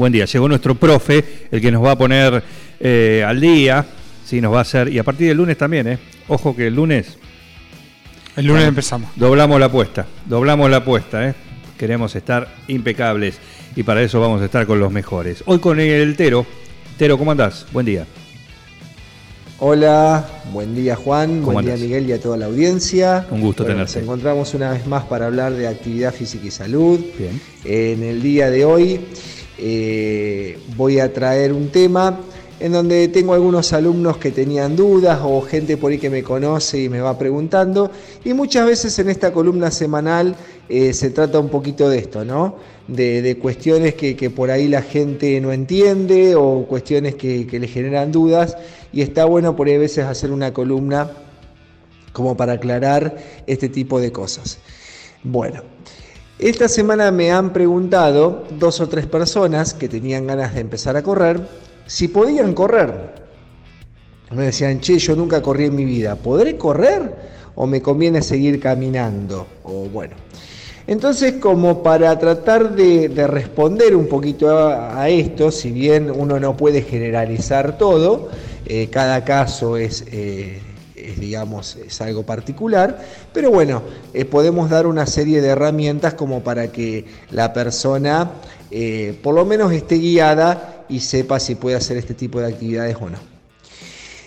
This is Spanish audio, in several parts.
Buen día, llegó nuestro profe, el que nos va a poner eh, al día, sí, nos va a hacer, y a partir del lunes también, ¿eh? Ojo que el lunes... El lunes empezamos. Doblamos la apuesta, doblamos la apuesta, ¿eh? Queremos estar impecables y para eso vamos a estar con los mejores. Hoy con el Tero. Tero, ¿cómo andás? Buen día. Hola, buen día Juan, ¿Cómo buen día? Miguel y a toda la audiencia. Un gusto Bueno, tenerte. Nos encontramos una vez más para hablar de actividad física y salud. Bien. En el día de hoy eh, voy a traer un tema en donde tengo algunos alumnos que tenían dudas o gente por ahí que me conoce y me va preguntando. Y muchas veces en esta columna semanal eh, se trata un poquito de esto, ¿no? De, cuestiones que, que por ahí la gente no entiende o cuestiones que, que le generan dudas. Y está bueno por ahí a veces hacer una columna como para aclarar este tipo de cosas. Bueno, esta semana me han preguntado dos o tres personas que tenían ganas de empezar a correr si podían correr. Me decían, che, yo nunca corrí en mi vida, ¿podré correr o me conviene seguir caminando? O bueno. Entonces, como para tratar de, de responder un poquito a, esto, si bien uno no puede generalizar todo, eh, cada caso es, eh, es, digamos, es algo particular, pero bueno, eh, podemos dar una serie de herramientas como para que la persona eh, por lo menos esté guiada y sepa si puede hacer este tipo de actividades o no.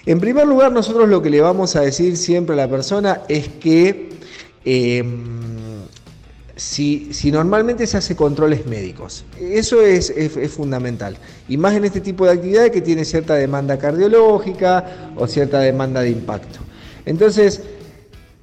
En primer lugar, nosotros lo que le vamos a decir siempre a la persona es que eh, si, si, normalmente se hace controles médicos, eso es, fundamental. Y más en este tipo de actividades que tiene cierta demanda cardiológica o cierta demanda de impacto. Entonces,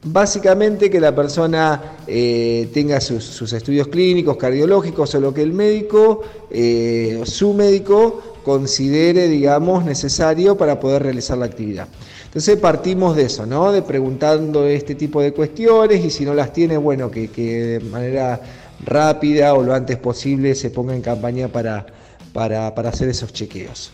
básicamente que la persona eh, tenga sus, sus, estudios clínicos, cardiológicos o lo que el médico, eh, su médico, considere, digamos, necesario para poder realizar la actividad. Entonces partimos de eso, ¿no? De preguntando este tipo de cuestiones y si no las tiene, bueno, que, de manera rápida o lo antes posible se ponga en campaña para, para, para hacer esos chequeos.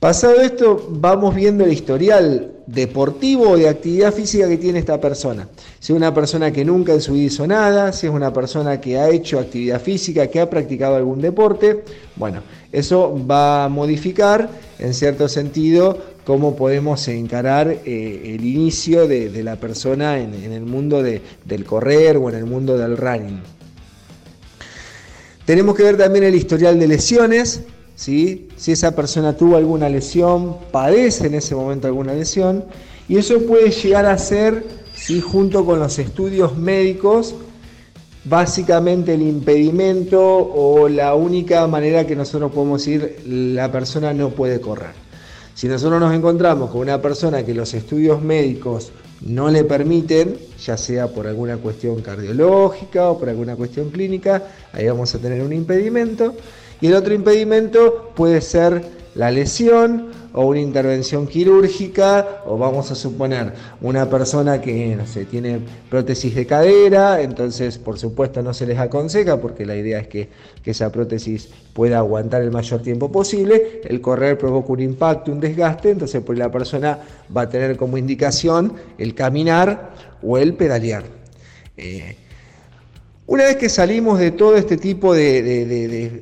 Pasado esto, vamos viendo el historial deportivo o de actividad física que tiene esta persona. Si es una persona que nunca en su vida hizo nada, si es una persona que ha hecho actividad física, que ha practicado algún deporte, bueno, eso va a modificar en cierto sentido cómo podemos encarar eh, el inicio de, la persona en, el mundo de, del correr o en el mundo del running. Tenemos que ver también el historial de lesiones, si esa persona tuvo alguna lesión, padece en ese momento alguna lesión, y eso puede llegar a ser, ¿sí? junto con los estudios médicos, básicamente el impedimento o la única manera que nosotros podemos decir la persona no puede correr. Si nosotros nos encontramos con una persona que los estudios médicos no le permiten, ya sea por alguna cuestión cardiológica o por alguna cuestión clínica, ahí vamos a tener un impedimento. Y el otro impedimento puede ser la lesión o una intervención quirúrgica, o vamos a suponer una persona que tiene prótesis de cadera, entonces por supuesto no se les aconseja porque la idea es que, que esa prótesis pueda aguantar el mayor tiempo posible, el correr provoca un impacto, un desgaste, entonces pues la persona va a tener como indicación el caminar o el pedalear. Eh, una vez que salimos de todo este tipo de,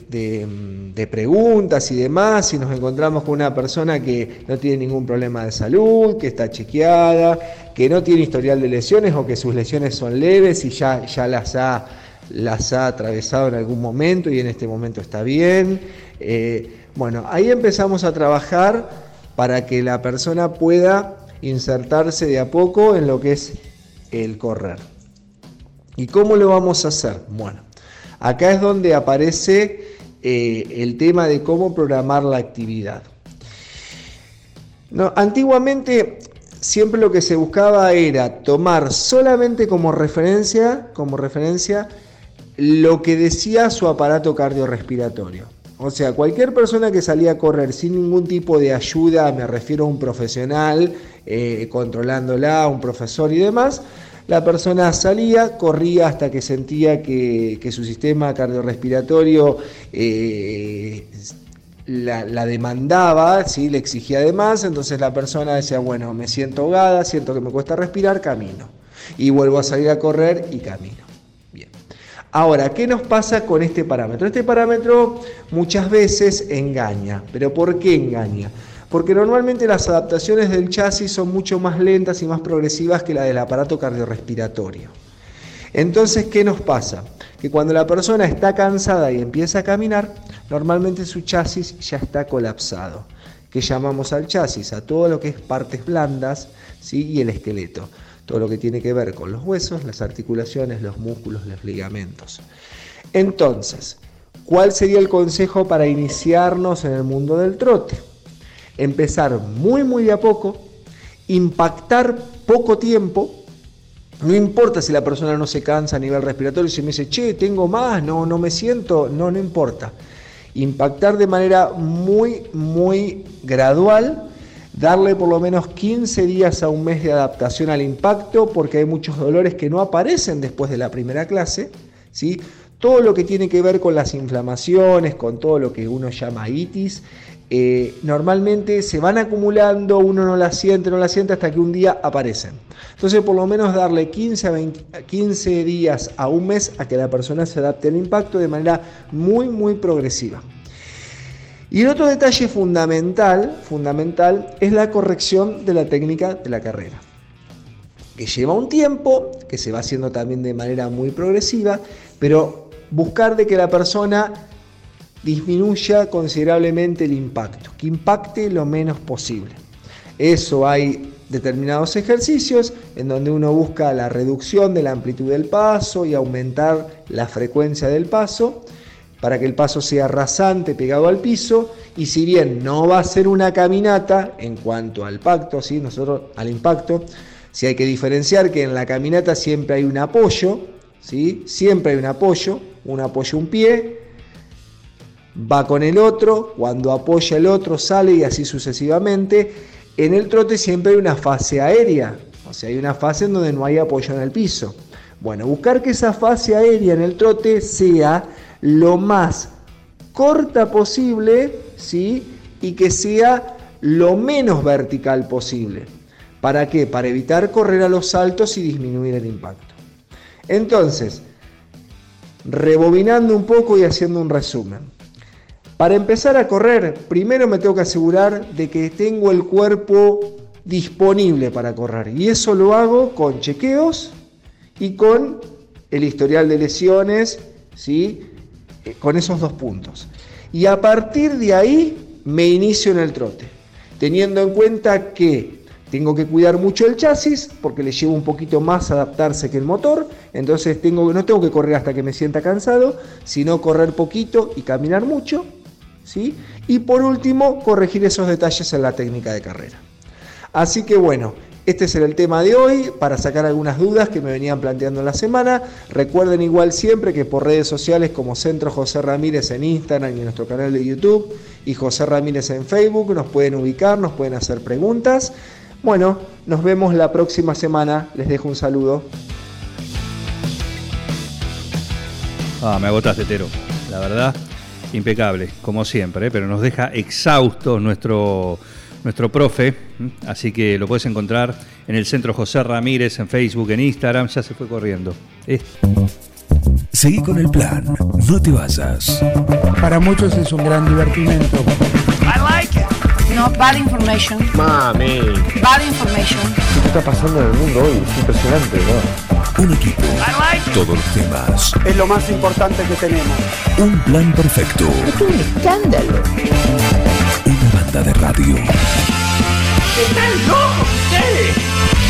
preguntas y demás, y nos encontramos con una persona que no tiene ningún problema de salud, que está chequeada, que no tiene historial de lesiones o que sus lesiones son leves y ya, ya las, ha, las ha atravesado en algún momento y en este momento está bien, eh, bueno, ahí empezamos a trabajar para que la persona pueda insertarse de a poco en lo que es el correr. ¿Y cómo lo vamos a hacer? Bueno, acá es donde aparece eh, el tema de cómo programar la actividad. No, antiguamente siempre lo que se buscaba era tomar solamente como referencia, como referencia lo que decía su aparato cardiorrespiratorio. O sea, cualquier persona que salía a correr sin ningún tipo de ayuda, me refiero a un profesional eh, controlándola, un profesor y demás, la persona salía, corría hasta que sentía que, su sistema cardiorrespiratorio eh, la, demandaba, ¿sí? le exigía de más, entonces la persona decía, bueno, me siento ahogada, siento que me cuesta respirar, camino. Y vuelvo a salir a correr y camino. Ahora, ¿qué nos pasa con este parámetro? Este parámetro muchas veces engaña, pero ¿por qué engaña? Porque normalmente las adaptaciones del chasis son mucho más lentas y más progresivas que la del aparato cardiorrespiratorio. Entonces, ¿qué nos pasa? Que cuando la persona está cansada y empieza a caminar, normalmente su chasis ya está colapsado. ¿Qué llamamos al chasis? A todo lo que es partes blandas ¿sí? y el esqueleto todo lo que tiene que ver con los huesos, las articulaciones, los músculos, los ligamentos. Entonces, ¿cuál sería el consejo para iniciarnos en el mundo del trote? Empezar muy, muy de a poco, impactar poco tiempo, no importa si la persona no se cansa a nivel respiratorio, si me dice, che, tengo más, no, no me siento, no, no importa. Impactar de manera muy, muy gradual darle por lo menos 15 días a un mes de adaptación al impacto, porque hay muchos dolores que no aparecen después de la primera clase, ¿sí? Todo lo que tiene que ver con las inflamaciones, con todo lo que uno llama itis, eh, normalmente se van acumulando, uno no la siente, no la siente hasta que un día aparecen. Entonces, por lo menos darle 15 a 15 días a un mes a que la persona se adapte al impacto de manera muy, muy progresiva. Y el otro detalle fundamental, fundamental es la corrección de la técnica de la carrera, que lleva un tiempo, que se va haciendo también de manera muy progresiva, pero buscar de que la persona disminuya considerablemente el impacto, que impacte lo menos posible. Eso hay determinados ejercicios en donde uno busca la reducción de la amplitud del paso y aumentar la frecuencia del paso para que el paso sea rasante, pegado al piso, y si bien no va a ser una caminata en cuanto al pacto, ¿sí? nosotros al impacto, si hay que diferenciar que en la caminata siempre hay un apoyo, ¿sí? siempre hay un apoyo, un apoyo un pie, va con el otro, cuando apoya el otro sale y así sucesivamente. En el trote siempre hay una fase aérea, o sea, hay una fase en donde no hay apoyo en el piso. Bueno, buscar que esa fase aérea en el trote sea lo más corta posible, ¿sí? Y que sea lo menos vertical posible. ¿Para qué? Para evitar correr a los saltos y disminuir el impacto. Entonces, rebobinando un poco y haciendo un resumen. Para empezar a correr, primero me tengo que asegurar de que tengo el cuerpo disponible para correr. Y eso lo hago con chequeos y con el historial de lesiones, ¿sí? Eh, con esos dos puntos. Y a partir de ahí me inicio en el trote, teniendo en cuenta que tengo que cuidar mucho el chasis porque le llevo un poquito más adaptarse que el motor, entonces no tengo que correr hasta que me sienta cansado, sino correr poquito y caminar mucho. ¿Sí? Y por último, corregir esos detalles en la técnica de carrera. Así que bueno, este será el tema de hoy para sacar algunas dudas que me venían planteando en la semana. Recuerden igual siempre que por redes sociales como Centro José Ramírez en Instagram y en nuestro canal de YouTube y José Ramírez en Facebook nos pueden ubicar, nos pueden hacer preguntas. Bueno, nos vemos la próxima semana. Les dejo un saludo. Ah, me agotaste, Tero. La verdad, impecable, como siempre, ¿eh? pero nos deja exhaustos nuestro nuestro profe, así que lo puedes encontrar en el Centro José Ramírez, en Facebook, en Instagram, ya se fue corriendo. Seguí con el plan, no te vayas. Para muchos es un gran divertimento. I like it. No, bad information. Mami. Bad information. ¿Qué está pasando en el mundo hoy? Es impresionante, ¿no? Un equipo. Todos los temas. Es lo más importante que tenemos. Un plan perfecto. Es un escándalo. Una banda de radio. ¡Están locos ustedes!